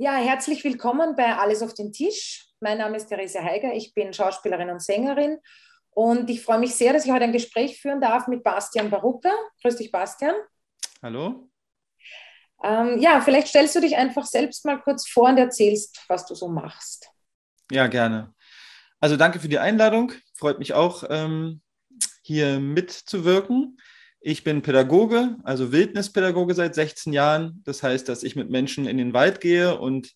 Ja, herzlich willkommen bei Alles auf den Tisch. Mein Name ist Therese Heiger, ich bin Schauspielerin und Sängerin und ich freue mich sehr, dass ich heute ein Gespräch führen darf mit Bastian Barucka. Grüß dich, Bastian. Hallo. Ähm, ja, vielleicht stellst du dich einfach selbst mal kurz vor und erzählst, was du so machst. Ja, gerne. Also danke für die Einladung. Freut mich auch, ähm, hier mitzuwirken. Ich bin Pädagoge, also Wildnispädagoge seit 16 Jahren. Das heißt, dass ich mit Menschen in den Wald gehe und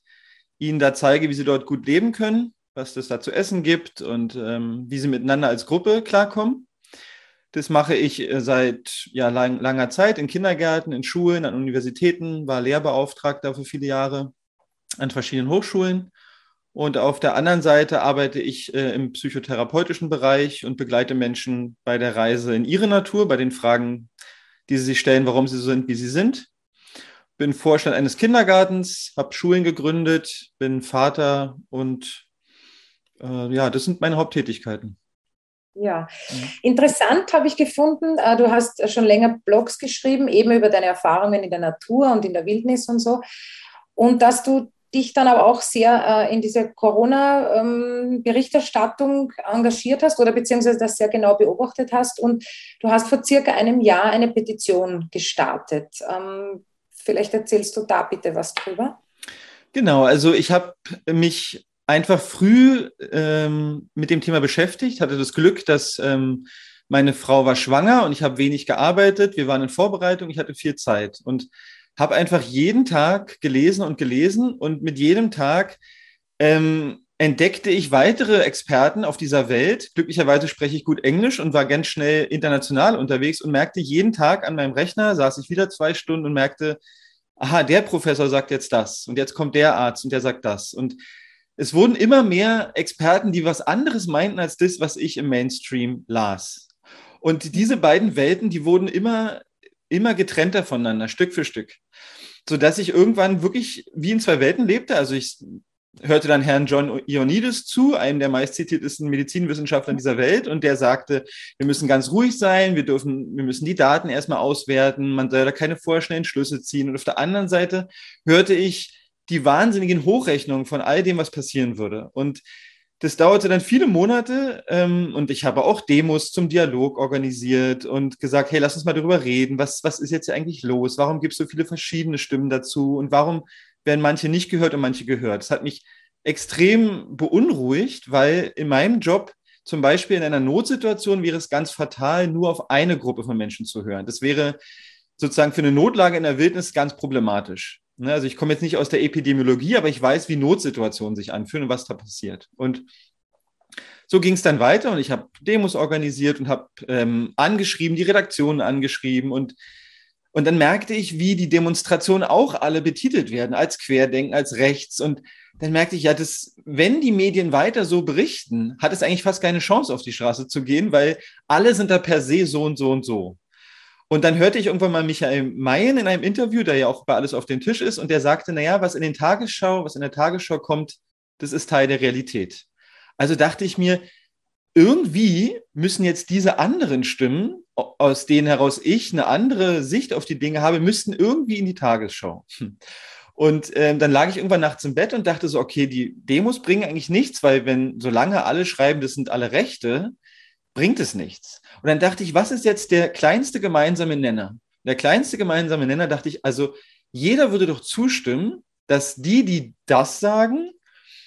ihnen da zeige, wie sie dort gut leben können, was es da zu essen gibt und ähm, wie sie miteinander als Gruppe klarkommen. Das mache ich äh, seit ja, lang, langer Zeit in Kindergärten, in Schulen, an Universitäten, war Lehrbeauftragter für viele Jahre an verschiedenen Hochschulen. Und auf der anderen Seite arbeite ich äh, im psychotherapeutischen Bereich und begleite Menschen bei der Reise in ihre Natur, bei den Fragen, die sie sich stellen, warum sie so sind, wie sie sind. Bin Vorstand eines Kindergartens, habe Schulen gegründet, bin Vater und äh, ja, das sind meine Haupttätigkeiten. Ja, mhm. interessant habe ich gefunden. Äh, du hast schon länger Blogs geschrieben, eben über deine Erfahrungen in der Natur und in der Wildnis und so. Und dass du dich dann aber auch sehr äh, in diese Corona-Berichterstattung ähm, engagiert hast oder beziehungsweise das sehr genau beobachtet hast. Und du hast vor circa einem Jahr eine Petition gestartet. Ähm, vielleicht erzählst du da bitte was drüber. Genau, also ich habe mich einfach früh ähm, mit dem Thema beschäftigt, hatte das Glück, dass ähm, meine Frau war schwanger und ich habe wenig gearbeitet. Wir waren in Vorbereitung, ich hatte viel Zeit. Und habe einfach jeden Tag gelesen und gelesen und mit jedem Tag ähm, entdeckte ich weitere Experten auf dieser Welt. Glücklicherweise spreche ich gut Englisch und war ganz schnell international unterwegs und merkte jeden Tag an meinem Rechner, saß ich wieder zwei Stunden und merkte, aha, der Professor sagt jetzt das und jetzt kommt der Arzt und der sagt das. Und es wurden immer mehr Experten, die was anderes meinten als das, was ich im Mainstream las. Und diese beiden Welten, die wurden immer immer getrennter voneinander, Stück für Stück. Sodass ich irgendwann wirklich wie in zwei Welten lebte. Also ich hörte dann Herrn John Ioannidis zu, einem der meistzitiertesten Medizinwissenschaftler dieser Welt, und der sagte, wir müssen ganz ruhig sein, wir dürfen, wir müssen die Daten erstmal auswerten, man soll da keine vorschnellen Schlüsse ziehen. Und auf der anderen Seite hörte ich die wahnsinnigen Hochrechnungen von all dem, was passieren würde. Und das dauerte dann viele Monate ähm, und ich habe auch Demos zum Dialog organisiert und gesagt, hey, lass uns mal darüber reden. Was, was ist jetzt eigentlich los? Warum gibt es so viele verschiedene Stimmen dazu? Und warum werden manche nicht gehört und manche gehört? Das hat mich extrem beunruhigt, weil in meinem Job zum Beispiel in einer Notsituation wäre es ganz fatal, nur auf eine Gruppe von Menschen zu hören. Das wäre sozusagen für eine Notlage in der Wildnis ganz problematisch. Ne, also ich komme jetzt nicht aus der Epidemiologie, aber ich weiß, wie Notsituationen sich anfühlen und was da passiert. Und so ging es dann weiter und ich habe Demos organisiert und habe ähm, angeschrieben, die Redaktionen angeschrieben und und dann merkte ich, wie die Demonstrationen auch alle betitelt werden als Querdenken, als rechts. Und dann merkte ich, ja, das, wenn die Medien weiter so berichten, hat es eigentlich fast keine Chance, auf die Straße zu gehen, weil alle sind da per se so und so und so. Und dann hörte ich irgendwann mal Michael Mayen in einem Interview, der ja auch bei alles auf dem Tisch ist, und der sagte, naja, was in den Tagesschau, was in der Tagesschau kommt, das ist Teil der Realität. Also dachte ich mir, irgendwie müssen jetzt diese anderen Stimmen, aus denen heraus ich eine andere Sicht auf die Dinge habe, müssten irgendwie in die Tagesschau. Und äh, dann lag ich irgendwann nachts im Bett und dachte so, okay, die Demos bringen eigentlich nichts, weil wenn, solange alle schreiben, das sind alle Rechte, bringt es nichts. Und dann dachte ich, was ist jetzt der kleinste gemeinsame Nenner? Der kleinste gemeinsame Nenner dachte ich, also jeder würde doch zustimmen, dass die, die das sagen,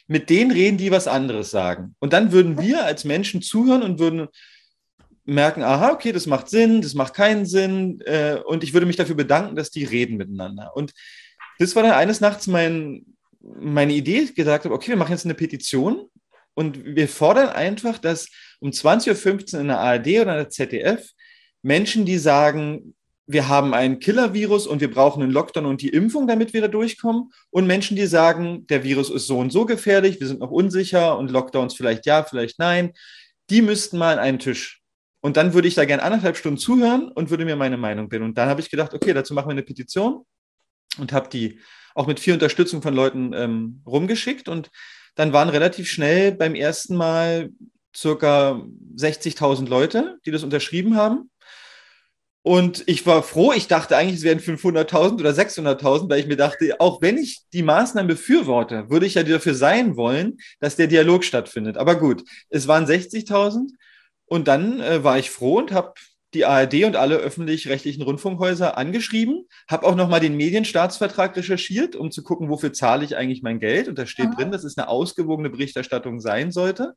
mit denen reden, die was anderes sagen. Und dann würden wir als Menschen zuhören und würden merken, aha, okay, das macht Sinn, das macht keinen Sinn. Äh, und ich würde mich dafür bedanken, dass die reden miteinander. Und das war dann eines Nachts mein, meine Idee, ich gesagt habe, okay, wir machen jetzt eine Petition und wir fordern einfach, dass um 20.15 Uhr in der ARD oder in der ZDF Menschen, die sagen, wir haben ein Killer-Virus und wir brauchen einen Lockdown und die Impfung, damit wir da durchkommen. Und Menschen, die sagen, der Virus ist so und so gefährlich, wir sind noch unsicher und Lockdowns vielleicht ja, vielleicht nein, die müssten mal an einen Tisch. Und dann würde ich da gerne anderthalb Stunden zuhören und würde mir meine Meinung bilden. Und dann habe ich gedacht, okay, dazu machen wir eine Petition und habe die auch mit viel Unterstützung von Leuten ähm, rumgeschickt. Und dann waren relativ schnell beim ersten Mal circa 60.000 Leute, die das unterschrieben haben. Und ich war froh, ich dachte eigentlich, es wären 500.000 oder 600.000, weil ich mir dachte, auch wenn ich die Maßnahmen befürworte, würde ich ja dafür sein wollen, dass der Dialog stattfindet. Aber gut, es waren 60.000 und dann äh, war ich froh und habe die ARD und alle öffentlich-rechtlichen Rundfunkhäuser angeschrieben, habe auch nochmal den Medienstaatsvertrag recherchiert, um zu gucken, wofür zahle ich eigentlich mein Geld. Und da steht Aha. drin, dass es eine ausgewogene Berichterstattung sein sollte.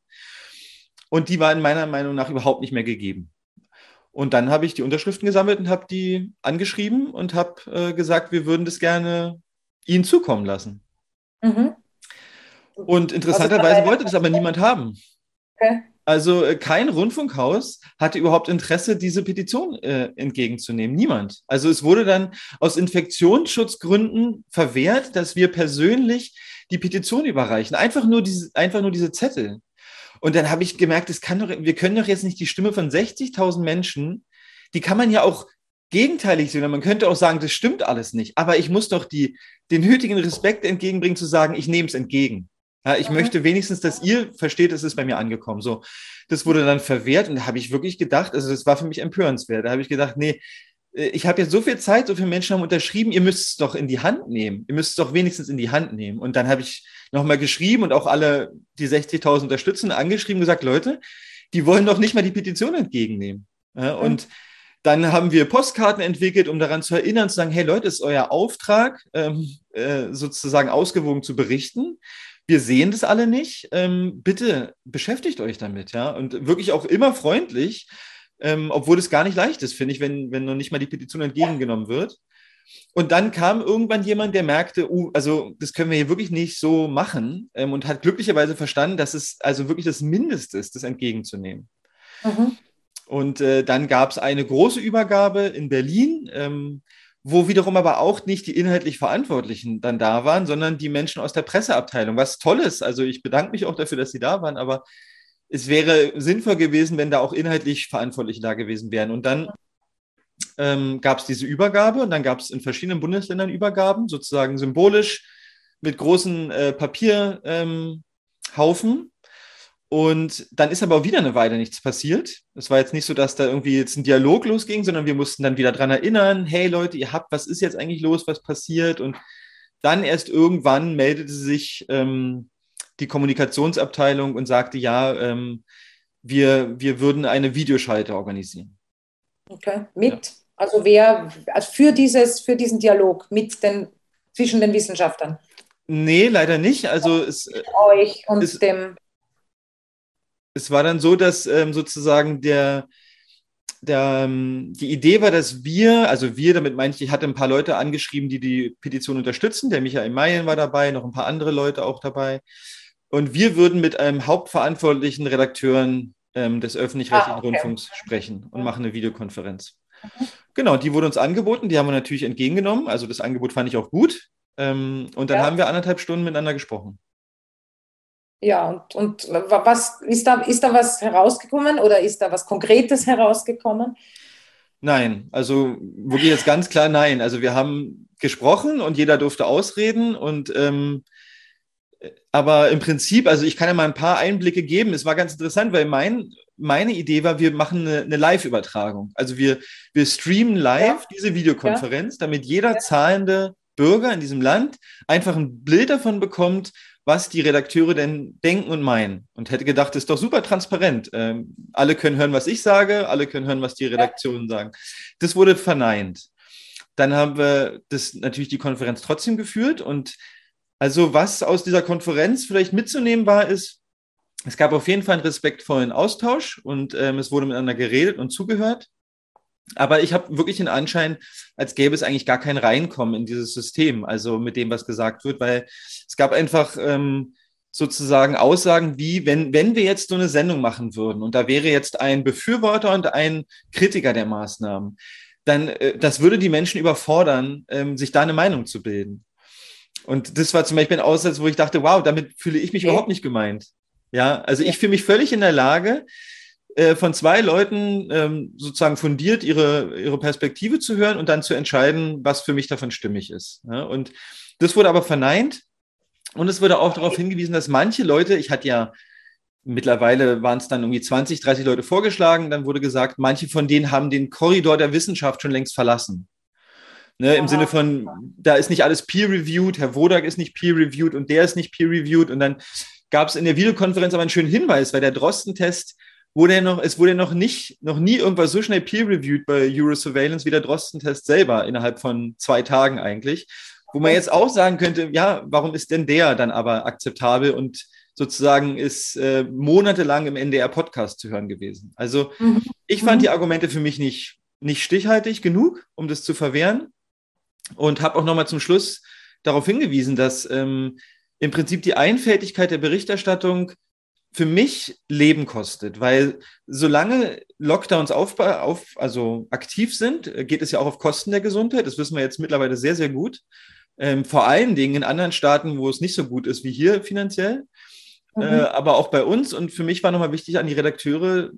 Und die war in meiner Meinung nach überhaupt nicht mehr gegeben. Und dann habe ich die Unterschriften gesammelt und habe die angeschrieben und habe äh, gesagt, wir würden das gerne Ihnen zukommen lassen. Mhm. Und interessanterweise also, wollte das aber niemand haben. Okay. Also äh, kein Rundfunkhaus hatte überhaupt Interesse, diese Petition äh, entgegenzunehmen. Niemand. Also es wurde dann aus Infektionsschutzgründen verwehrt, dass wir persönlich die Petition überreichen. Einfach nur diese, einfach nur diese Zettel. Und dann habe ich gemerkt, es kann doch, wir können doch jetzt nicht die Stimme von 60.000 Menschen, die kann man ja auch gegenteilig sehen. Man könnte auch sagen, das stimmt alles nicht. Aber ich muss doch die, den nötigen Respekt entgegenbringen, zu sagen, ich nehme es entgegen. Ja, ich möchte wenigstens, dass ihr versteht, es ist bei mir angekommen. So, das wurde dann verwehrt und da habe ich wirklich gedacht, also das war für mich empörenswert. Da habe ich gedacht, nee, äh, ich habe jetzt so viel Zeit, so viele Menschen haben unterschrieben, ihr müsst es doch in die Hand nehmen. Ihr müsst es doch wenigstens in die Hand nehmen. Und dann habe ich nochmal geschrieben und auch alle die 60.000 unterstützen, angeschrieben, gesagt, Leute, die wollen doch nicht mal die Petition entgegennehmen. Ja, mhm. und dann haben wir Postkarten entwickelt, um daran zu erinnern, zu sagen, hey Leute, es ist euer Auftrag, ähm, äh, sozusagen ausgewogen zu berichten wir sehen das alle nicht. Ähm, bitte beschäftigt euch damit, ja. Und wirklich auch immer freundlich, ähm, obwohl es gar nicht leicht ist, finde ich, wenn, wenn noch nicht mal die Petition entgegengenommen wird. Und dann kam irgendwann jemand, der merkte, uh, also das können wir hier wirklich nicht so machen ähm, und hat glücklicherweise verstanden, dass es also wirklich das Mindeste ist, das entgegenzunehmen. Mhm. Und äh, dann gab es eine große Übergabe in Berlin. Ähm, wo wiederum aber auch nicht die inhaltlich Verantwortlichen dann da waren, sondern die Menschen aus der Presseabteilung. Was toll ist. Also ich bedanke mich auch dafür, dass sie da waren, aber es wäre sinnvoll gewesen, wenn da auch inhaltlich Verantwortliche da gewesen wären. Und dann ähm, gab es diese Übergabe und dann gab es in verschiedenen Bundesländern Übergaben, sozusagen symbolisch mit großen äh, Papierhaufen. Ähm, und dann ist aber auch wieder eine Weile nichts passiert. Es war jetzt nicht so, dass da irgendwie jetzt ein Dialog losging, sondern wir mussten dann wieder dran erinnern, hey Leute, ihr habt, was ist jetzt eigentlich los, was passiert? Und dann erst irgendwann meldete sich ähm, die Kommunikationsabteilung und sagte, ja, ähm, wir, wir würden eine Videoschalte organisieren. Okay, mit, ja. also wer, also für, dieses, für diesen Dialog mit den, zwischen den Wissenschaftlern? Nee, leider nicht. Also es, euch und es, dem es war dann so, dass ähm, sozusagen der, der, ähm, die Idee war, dass wir, also wir, damit meine ich, ich hatte ein paar Leute angeschrieben, die die Petition unterstützen. Der Michael Mayen war dabei, noch ein paar andere Leute auch dabei. Und wir würden mit einem hauptverantwortlichen Redakteuren ähm, des öffentlich-rechtlichen ah, okay. Rundfunks sprechen und machen eine Videokonferenz. Mhm. Genau, die wurde uns angeboten, die haben wir natürlich entgegengenommen. Also das Angebot fand ich auch gut. Ähm, und dann ja. haben wir anderthalb Stunden miteinander gesprochen. Ja, und, und was ist da, ist da was herausgekommen oder ist da was Konkretes herausgekommen? Nein, also wirklich jetzt ganz klar nein. Also wir haben gesprochen und jeder durfte ausreden und ähm, aber im Prinzip, also ich kann ja mal ein paar Einblicke geben. Es war ganz interessant, weil mein, meine Idee war, wir machen eine, eine Live-Übertragung. Also wir, wir streamen live ja. diese Videokonferenz, ja. damit jeder ja. zahlende Bürger in diesem Land einfach ein Bild davon bekommt, was die Redakteure denn denken und meinen. Und hätte gedacht, das ist doch super transparent. Ähm, alle können hören, was ich sage, alle können hören, was die Redaktionen sagen. Das wurde verneint. Dann haben wir das natürlich die Konferenz trotzdem geführt. Und also was aus dieser Konferenz vielleicht mitzunehmen war, ist, es gab auf jeden Fall einen respektvollen Austausch und ähm, es wurde miteinander geredet und zugehört. Aber ich habe wirklich den Anschein, als gäbe es eigentlich gar kein Reinkommen in dieses System, also mit dem, was gesagt wird, weil es gab einfach ähm, sozusagen Aussagen wie, wenn, wenn wir jetzt so eine Sendung machen würden und da wäre jetzt ein Befürworter und ein Kritiker der Maßnahmen, dann äh, das würde die Menschen überfordern, ähm, sich da eine Meinung zu bilden. Und das war zum Beispiel ein Aussatz, wo ich dachte, wow, damit fühle ich mich okay. überhaupt nicht gemeint. Ja, also ich fühle mich völlig in der Lage, äh, von zwei Leuten ähm, sozusagen fundiert ihre, ihre Perspektive zu hören und dann zu entscheiden, was für mich davon stimmig ist. Ja? Und das wurde aber verneint. Und es wurde auch darauf hingewiesen, dass manche Leute, ich hatte ja mittlerweile waren es dann irgendwie 20, 30 Leute vorgeschlagen. Dann wurde gesagt, manche von denen haben den Korridor der Wissenschaft schon längst verlassen. Ne, Im Sinne von, da ist nicht alles peer-reviewed, Herr Wodak ist nicht peer-reviewed und der ist nicht peer-reviewed. Und dann gab es in der Videokonferenz aber einen schönen Hinweis, weil der Drosten-Test wurde ja noch, es wurde ja noch nicht, noch nie irgendwas so schnell peer-reviewed bei Eurosurveillance wie der Drosten-Test selber, innerhalb von zwei Tagen eigentlich. Wo man jetzt auch sagen könnte, ja, warum ist denn der dann aber akzeptabel und sozusagen ist äh, monatelang im NDR-Podcast zu hören gewesen. Also mhm. ich fand die Argumente für mich nicht, nicht stichhaltig genug, um das zu verwehren und habe auch nochmal zum Schluss darauf hingewiesen, dass ähm, im Prinzip die Einfältigkeit der Berichterstattung für mich Leben kostet, weil solange Lockdowns auf, auf, also aktiv sind, geht es ja auch auf Kosten der Gesundheit. Das wissen wir jetzt mittlerweile sehr, sehr gut. Ähm, vor allen Dingen in anderen Staaten, wo es nicht so gut ist wie hier finanziell, mhm. äh, aber auch bei uns. Und für mich war nochmal wichtig, an die Redakteure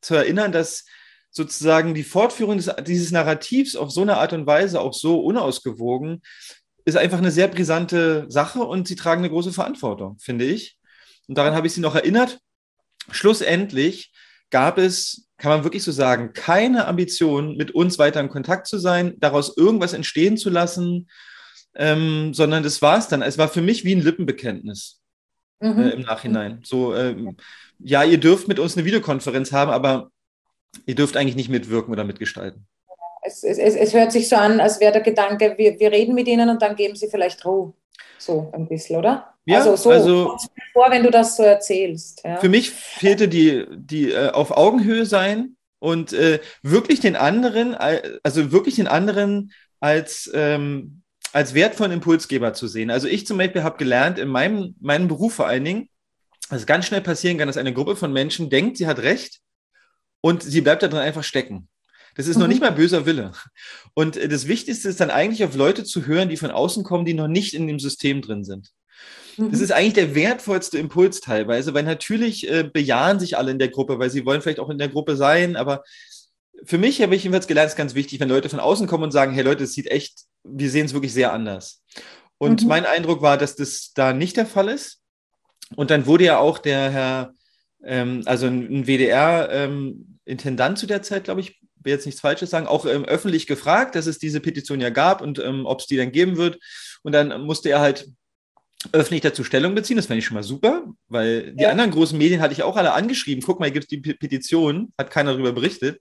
zu erinnern, dass sozusagen die Fortführung des, dieses Narrativs auf so eine Art und Weise, auch so unausgewogen, ist einfach eine sehr brisante Sache und sie tragen eine große Verantwortung, finde ich. Und daran habe ich sie noch erinnert. Schlussendlich gab es, kann man wirklich so sagen, keine Ambition, mit uns weiter in Kontakt zu sein, daraus irgendwas entstehen zu lassen, ähm, sondern das war es dann. Es war für mich wie ein Lippenbekenntnis mhm. äh, im Nachhinein. So, ähm, ja, ihr dürft mit uns eine Videokonferenz haben, aber ihr dürft eigentlich nicht mitwirken oder mitgestalten. Es, es, es hört sich so an, als wäre der Gedanke, wir, wir reden mit ihnen und dann geben sie vielleicht Ruhe. So ein bisschen, oder? Ja, also so also, vor, wenn du das so erzählst. Ja. Für mich fehlte die, die äh, auf Augenhöhe sein und äh, wirklich den anderen, also wirklich den anderen als, ähm, als wertvollen Impulsgeber zu sehen. Also ich zum Beispiel habe gelernt, in meinem, meinem Beruf vor allen Dingen, dass es ganz schnell passieren kann, dass eine Gruppe von Menschen denkt, sie hat recht und sie bleibt da drin einfach stecken. Das ist mhm. noch nicht mal böser Wille. Und äh, das Wichtigste ist dann eigentlich auf Leute zu hören, die von außen kommen, die noch nicht in dem System drin sind. Mhm. Das ist eigentlich der wertvollste Impuls teilweise, weil natürlich äh, bejahen sich alle in der Gruppe, weil sie wollen vielleicht auch in der Gruppe sein, aber für mich habe ich jedenfalls gelernt, ist ganz wichtig, wenn Leute von außen kommen und sagen, hey Leute, es sieht echt, wir sehen es wirklich sehr anders. Und mhm. mein Eindruck war, dass das da nicht der Fall ist. Und dann wurde ja auch der Herr, ähm, also ein WDR-Intendant ähm, zu der Zeit, glaube ich, will jetzt nichts Falsches sagen, auch ähm, öffentlich gefragt, dass es diese Petition ja gab und ähm, ob es die dann geben wird. Und dann musste er halt öffentlich dazu Stellung beziehen. Das fand ich schon mal super, weil die ja. anderen großen Medien hatte ich auch alle angeschrieben. Guck mal, gibt es die Petition, hat keiner darüber berichtet.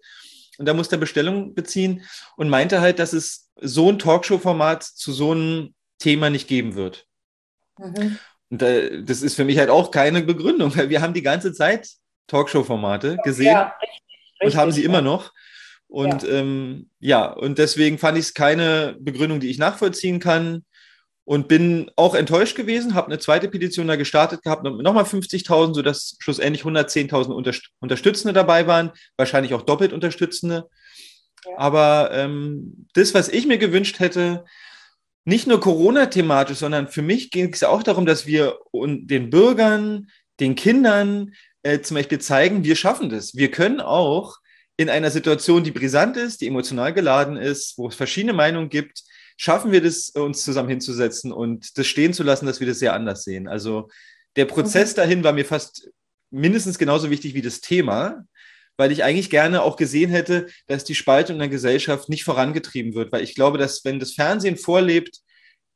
Und da musste er Bestellung beziehen und meinte halt, dass es so ein Talkshow-Format zu so einem Thema nicht geben wird. Mhm. Und äh, das ist für mich halt auch keine Begründung, weil wir haben die ganze Zeit Talkshow-Formate gesehen ja, richtig, richtig, und haben sie ja. immer noch. Und ja, ähm, ja und deswegen fand ich es keine Begründung, die ich nachvollziehen kann und bin auch enttäuscht gewesen, habe eine zweite Petition da gestartet gehabt, nochmal 50.000, sodass schlussendlich 110.000 Unterst Unterstützende dabei waren, wahrscheinlich auch doppelt Unterstützende. Ja. Aber ähm, das, was ich mir gewünscht hätte, nicht nur Corona-thematisch, sondern für mich ging es auch darum, dass wir den Bürgern, den Kindern äh, zum Beispiel zeigen, wir schaffen das. Wir können auch in einer Situation, die brisant ist, die emotional geladen ist, wo es verschiedene Meinungen gibt, schaffen wir das, uns zusammen hinzusetzen und das stehen zu lassen, dass wir das sehr anders sehen. Also der Prozess okay. dahin war mir fast mindestens genauso wichtig wie das Thema, weil ich eigentlich gerne auch gesehen hätte, dass die Spaltung in der Gesellschaft nicht vorangetrieben wird, weil ich glaube, dass wenn das Fernsehen vorlebt,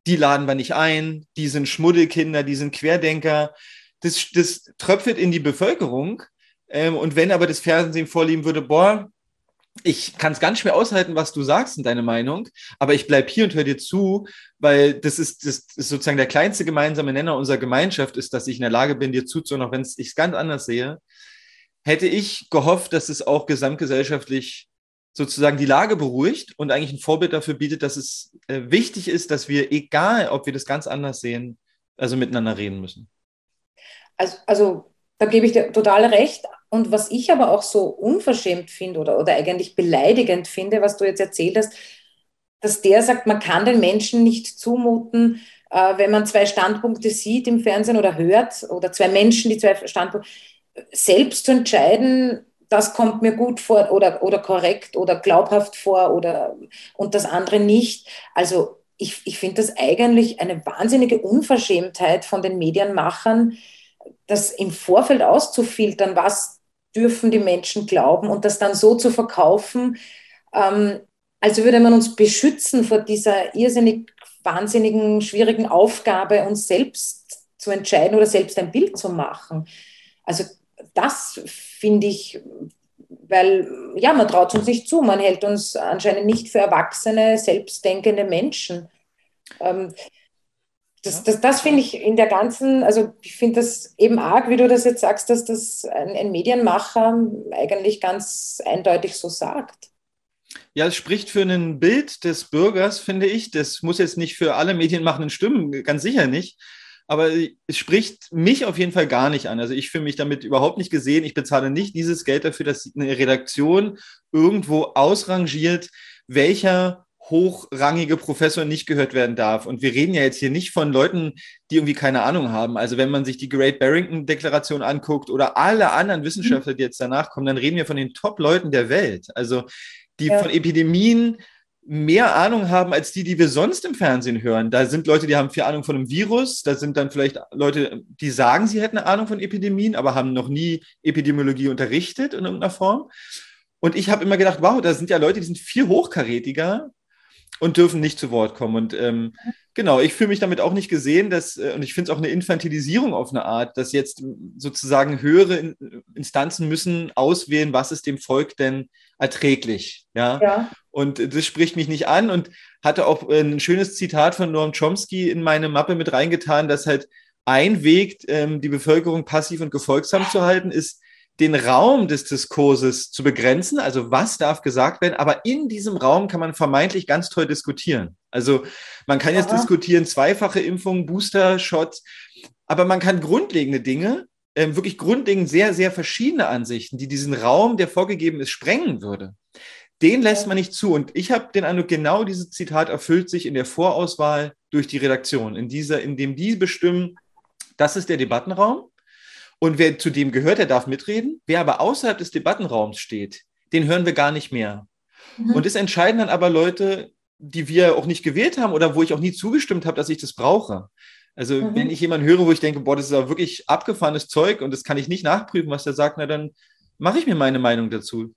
die laden wir nicht ein, die sind Schmuddelkinder, die sind Querdenker, das, das tröpfelt in die Bevölkerung ähm, und wenn aber das Fernsehen vorlieben würde, boah, ich kann es ganz schwer aushalten, was du sagst in deine Meinung, aber ich bleibe hier und höre dir zu, weil das ist, das ist sozusagen der kleinste gemeinsame Nenner unserer Gemeinschaft, ist, dass ich in der Lage bin, dir zuzuhören, auch wenn ich es ganz anders sehe. Hätte ich gehofft, dass es auch gesamtgesellschaftlich sozusagen die Lage beruhigt und eigentlich ein Vorbild dafür bietet, dass es äh, wichtig ist, dass wir, egal ob wir das ganz anders sehen, also miteinander reden müssen. Also, also da gebe ich dir total recht. Und was ich aber auch so unverschämt finde oder, oder eigentlich beleidigend finde, was du jetzt erzählt hast, dass der sagt, man kann den Menschen nicht zumuten, äh, wenn man zwei Standpunkte sieht im Fernsehen oder hört, oder zwei Menschen, die zwei Standpunkte, selbst zu entscheiden, das kommt mir gut vor oder, oder korrekt oder glaubhaft vor oder und das andere nicht. Also ich, ich finde das eigentlich eine wahnsinnige Unverschämtheit von den Medienmachern, das im Vorfeld auszufiltern, was dürfen die Menschen glauben und das dann so zu verkaufen, ähm, also würde man uns beschützen vor dieser irrsinnig wahnsinnigen, schwierigen Aufgabe, uns selbst zu entscheiden oder selbst ein Bild zu machen. Also das finde ich, weil ja, man traut uns nicht zu, man hält uns anscheinend nicht für erwachsene, selbstdenkende Menschen. Ähm, das, das, das finde ich in der ganzen, also ich finde das eben arg, wie du das jetzt sagst, dass das ein, ein Medienmacher eigentlich ganz eindeutig so sagt. Ja, es spricht für ein Bild des Bürgers, finde ich. Das muss jetzt nicht für alle medienmachenden stimmen, ganz sicher nicht. Aber es spricht mich auf jeden Fall gar nicht an. Also ich fühle mich damit überhaupt nicht gesehen. Ich bezahle nicht dieses Geld dafür, dass eine Redaktion irgendwo ausrangiert, welcher hochrangige Professor nicht gehört werden darf. Und wir reden ja jetzt hier nicht von Leuten, die irgendwie keine Ahnung haben. Also wenn man sich die Great Barrington Deklaration anguckt oder alle anderen Wissenschaftler, die jetzt danach kommen, dann reden wir von den Top-Leuten der Welt. Also die ja. von Epidemien mehr Ahnung haben als die, die wir sonst im Fernsehen hören. Da sind Leute, die haben viel Ahnung von einem Virus, da sind dann vielleicht Leute, die sagen, sie hätten eine Ahnung von Epidemien, aber haben noch nie Epidemiologie unterrichtet in irgendeiner Form. Und ich habe immer gedacht, wow, da sind ja Leute, die sind viel hochkarätiger und dürfen nicht zu Wort kommen. Und ähm, genau, ich fühle mich damit auch nicht gesehen, dass, äh, und ich finde es auch eine Infantilisierung auf eine Art, dass jetzt sozusagen höhere Instanzen müssen auswählen, was ist dem Volk denn erträglich. Ja? ja. Und das spricht mich nicht an und hatte auch ein schönes Zitat von Noam Chomsky in meine Mappe mit reingetan, dass halt ein Weg, ähm, die Bevölkerung passiv und gefolgsam zu halten, ist, den Raum des Diskurses zu begrenzen, also was darf gesagt werden, aber in diesem Raum kann man vermeintlich ganz toll diskutieren. Also man kann jetzt Aha. diskutieren, zweifache Impfung, Booster-Shots, aber man kann grundlegende Dinge, äh, wirklich grundlegend sehr, sehr verschiedene Ansichten, die diesen Raum, der vorgegeben ist, sprengen würde. Den lässt man nicht zu. Und ich habe den Eindruck, genau dieses Zitat erfüllt sich in der Vorauswahl durch die Redaktion, in dieser, in dem die bestimmen, das ist der Debattenraum und wer zu dem gehört, der darf mitreden. Wer aber außerhalb des Debattenraums steht, den hören wir gar nicht mehr. Mhm. Und es entscheiden dann aber Leute, die wir auch nicht gewählt haben oder wo ich auch nie zugestimmt habe, dass ich das brauche. Also mhm. wenn ich jemanden höre, wo ich denke, boah, das ist ja wirklich abgefahrenes Zeug und das kann ich nicht nachprüfen, was der sagt, na dann mache ich mir meine Meinung dazu.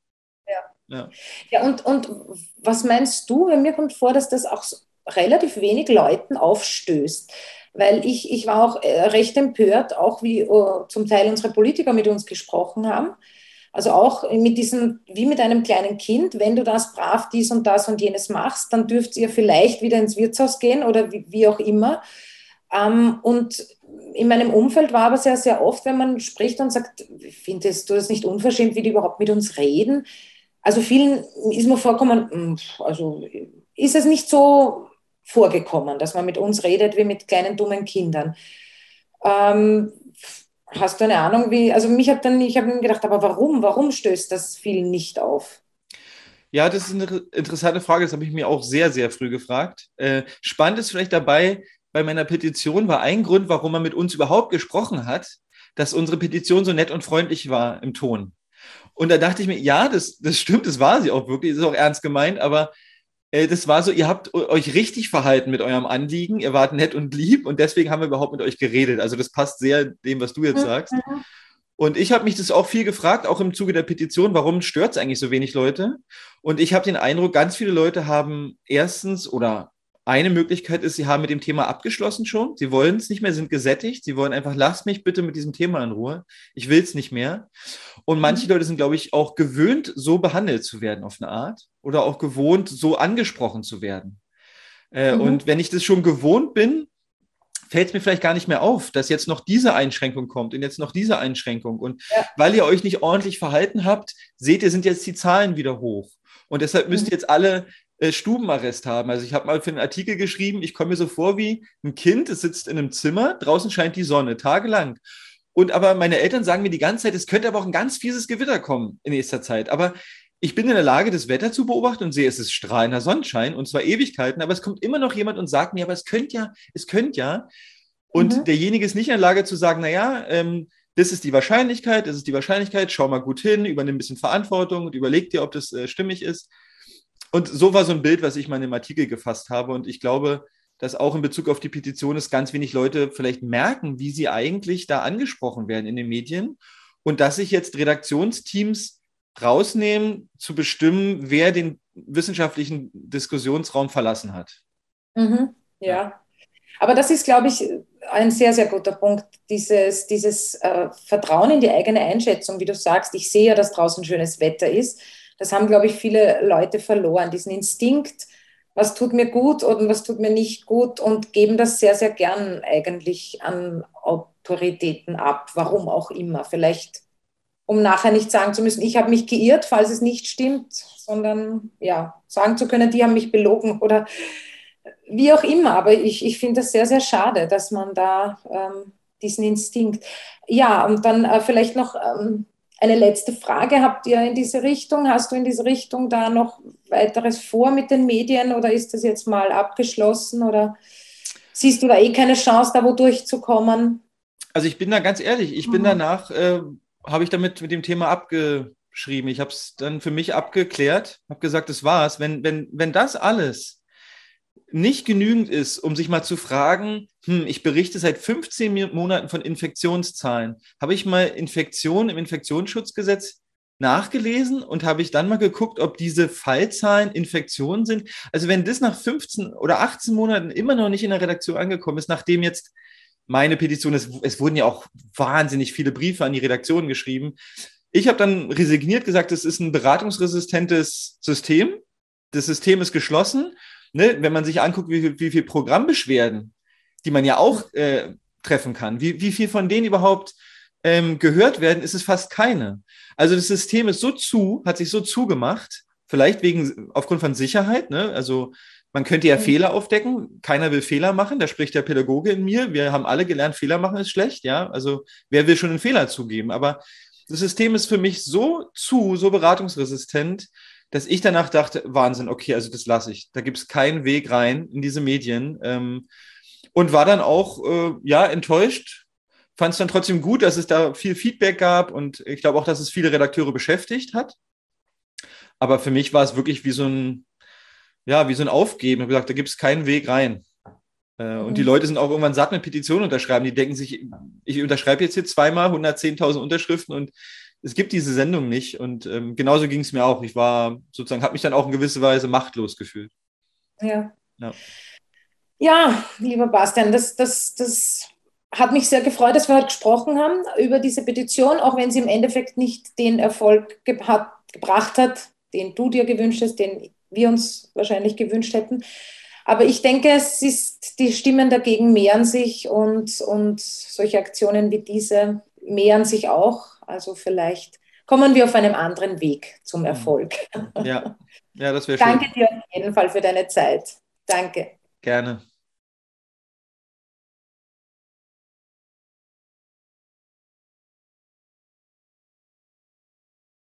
Ja. Ja, ja und, und was meinst du? Mir kommt vor, dass das auch relativ wenig Leuten aufstößt weil ich, ich war auch äh, recht empört, auch wie uh, zum Teil unsere Politiker mit uns gesprochen haben. Also auch mit diesem, wie mit einem kleinen Kind, wenn du das brav dies und das und jenes machst, dann dürft ihr vielleicht wieder ins Wirtshaus gehen oder wie, wie auch immer. Ähm, und in meinem Umfeld war aber sehr, sehr oft, wenn man spricht und sagt, findest du das nicht unverschämt, wie die überhaupt mit uns reden? Also vielen ist mir vorkommen, hm, also ist es nicht so vorgekommen, dass man mit uns redet wie mit kleinen dummen Kindern. Ähm, hast du eine Ahnung, wie, also mich hat dann, ich habe mir gedacht, aber warum, warum stößt das vielen nicht auf? Ja, das ist eine interessante Frage, das habe ich mir auch sehr, sehr früh gefragt. Äh, spannend ist vielleicht dabei, bei meiner Petition war ein Grund, warum man mit uns überhaupt gesprochen hat, dass unsere Petition so nett und freundlich war im Ton. Und da dachte ich mir, ja, das, das stimmt, das war sie auch wirklich, das ist auch ernst gemeint, aber das war so, ihr habt euch richtig verhalten mit eurem Anliegen, ihr wart nett und lieb und deswegen haben wir überhaupt mit euch geredet. Also das passt sehr dem, was du jetzt sagst. Und ich habe mich das auch viel gefragt, auch im Zuge der Petition, warum stört es eigentlich so wenig Leute? Und ich habe den Eindruck, ganz viele Leute haben erstens oder eine Möglichkeit ist, sie haben mit dem Thema abgeschlossen schon. Sie wollen es nicht mehr, sind gesättigt. Sie wollen einfach, lasst mich bitte mit diesem Thema in Ruhe. Ich will es nicht mehr. Und manche mhm. Leute sind, glaube ich, auch gewöhnt, so behandelt zu werden auf eine Art oder auch gewohnt, so angesprochen zu werden. Äh, mhm. Und wenn ich das schon gewohnt bin, fällt es mir vielleicht gar nicht mehr auf, dass jetzt noch diese Einschränkung kommt und jetzt noch diese Einschränkung. Und ja. weil ihr euch nicht ordentlich verhalten habt, seht ihr, sind jetzt die Zahlen wieder hoch. Und deshalb müsst ihr mhm. jetzt alle Stubenarrest haben. Also ich habe mal für einen Artikel geschrieben, ich komme mir so vor wie ein Kind, es sitzt in einem Zimmer, draußen scheint die Sonne, tagelang. Und aber meine Eltern sagen mir die ganze Zeit, es könnte aber auch ein ganz fieses Gewitter kommen in nächster Zeit. Aber ich bin in der Lage, das Wetter zu beobachten und sehe, es ist strahlender Sonnenschein und zwar Ewigkeiten, aber es kommt immer noch jemand und sagt mir, aber es könnte ja, es könnte ja. Und mhm. derjenige ist nicht in der Lage zu sagen, naja, ähm, das ist die Wahrscheinlichkeit, das ist die Wahrscheinlichkeit, schau mal gut hin, übernimm ein bisschen Verantwortung und überleg dir, ob das äh, stimmig ist. Und so war so ein Bild, was ich mal in dem Artikel gefasst habe. Und ich glaube, dass auch in Bezug auf die Petition es ganz wenig Leute vielleicht merken, wie sie eigentlich da angesprochen werden in den Medien und dass sich jetzt Redaktionsteams rausnehmen, zu bestimmen, wer den wissenschaftlichen Diskussionsraum verlassen hat. Mhm, ja. Aber das ist, glaube ich, ein sehr, sehr guter Punkt. Dieses, dieses äh, Vertrauen in die eigene Einschätzung, wie du sagst, ich sehe ja, dass draußen schönes Wetter ist. Das haben, glaube ich, viele Leute verloren. Diesen Instinkt, was tut mir gut und was tut mir nicht gut und geben das sehr, sehr gern eigentlich an Autoritäten ab, warum auch immer. Vielleicht, um nachher nicht sagen zu müssen, ich habe mich geirrt, falls es nicht stimmt, sondern ja, sagen zu können, die haben mich belogen oder wie auch immer. Aber ich, ich finde das sehr, sehr schade, dass man da ähm, diesen Instinkt. Ja, und dann äh, vielleicht noch ähm, eine letzte Frage. Habt ihr in diese Richtung, hast du in diese Richtung da noch weiteres vor mit den Medien oder ist das jetzt mal abgeschlossen oder siehst du da eh keine Chance, da wo durchzukommen? Also ich bin da ganz ehrlich, ich bin mhm. danach, äh, habe ich damit mit dem Thema abgeschrieben. Ich habe es dann für mich abgeklärt, habe gesagt, das war's. Wenn, wenn, wenn das alles nicht genügend ist, um sich mal zu fragen, hm, ich berichte seit 15 Monaten von Infektionszahlen. Habe ich mal Infektionen im Infektionsschutzgesetz nachgelesen und habe ich dann mal geguckt, ob diese Fallzahlen Infektionen sind. Also wenn das nach 15 oder 18 Monaten immer noch nicht in der Redaktion angekommen ist, nachdem jetzt meine Petition, es, es wurden ja auch wahnsinnig viele Briefe an die Redaktion geschrieben. Ich habe dann resigniert gesagt, es ist ein beratungsresistentes System. Das System ist geschlossen ne, wenn man sich anguckt, wie viel, wie viel Programmbeschwerden, die man ja auch äh, treffen kann, wie, wie viel von denen überhaupt ähm, gehört werden, ist es fast keine. Also das System ist so zu, hat sich so zugemacht, vielleicht wegen, aufgrund von Sicherheit, ne? also man könnte ja mhm. Fehler aufdecken, keiner will Fehler machen, da spricht der Pädagoge in mir, wir haben alle gelernt, Fehler machen ist schlecht, ja, also wer will schon einen Fehler zugeben, aber das System ist für mich so zu, so beratungsresistent, dass ich danach dachte, Wahnsinn, okay, also das lasse ich. Da gibt es keinen Weg rein in diese Medien. Ähm, und war dann auch, äh, ja, enttäuscht. Fand es dann trotzdem gut, dass es da viel Feedback gab und ich glaube auch, dass es viele Redakteure beschäftigt hat. Aber für mich war es wirklich wie so ein, ja, wie so ein Aufgeben. Ich habe gesagt, da gibt es keinen Weg rein. Äh, und die mhm. Leute sind auch irgendwann satt mit Petitionen unterschreiben. Die denken sich, ich unterschreibe jetzt hier zweimal 110.000 Unterschriften und es gibt diese Sendung nicht. Und ähm, genauso ging es mir auch. Ich war sozusagen, habe mich dann auch in gewisser Weise machtlos gefühlt. Ja. Ja, ja lieber Bastian, das, das, das hat mich sehr gefreut, dass wir heute gesprochen haben über diese Petition, auch wenn sie im Endeffekt nicht den Erfolg ge hat, gebracht hat, den du dir gewünscht hast, den wir uns wahrscheinlich gewünscht hätten. Aber ich denke, es ist, die Stimmen dagegen mehren sich und, und solche Aktionen wie diese mehren sich auch. Also vielleicht kommen wir auf einem anderen Weg zum mhm. Erfolg. Ja, ja das wäre schön. Danke dir auf jeden Fall für deine Zeit. Danke. Gerne.